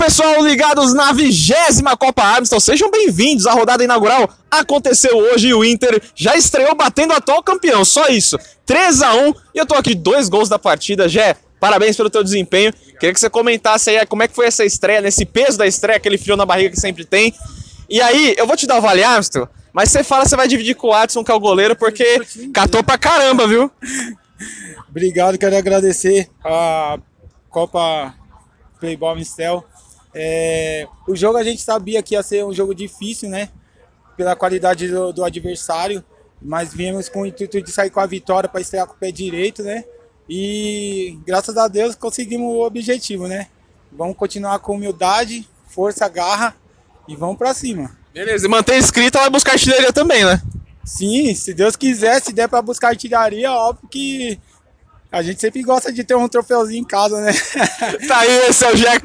pessoal, ligados na vigésima Copa Amstel, sejam bem-vindos. A rodada inaugural aconteceu hoje e o Inter já estreou batendo o atual campeão. Só isso, 3 a 1 e eu tô aqui dois gols da partida. Jé, parabéns pelo teu desempenho. Queria que você comentasse aí como é que foi essa estreia, nesse peso da estreia, aquele frio na barriga que sempre tem. E aí, eu vou te dar o Vale Amstel, mas você fala você vai dividir com o Watson, que é o goleiro, porque catou pra caramba, viu? Obrigado, quero agradecer a Copa Playball Mistel. É, o jogo a gente sabia que ia ser um jogo difícil, né? Pela qualidade do, do adversário, mas viemos com o intuito de sair com a vitória para estrear com o pé direito, né? E graças a Deus conseguimos o objetivo, né? Vamos continuar com humildade, força, garra e vamos para cima. Beleza, e manter inscrito, vai buscar artilharia também, né? Sim, se Deus quiser, se der para buscar artilharia, óbvio que a gente sempre gosta de ter um troféuzinho em casa, né? Tá aí, esse é o Jeca.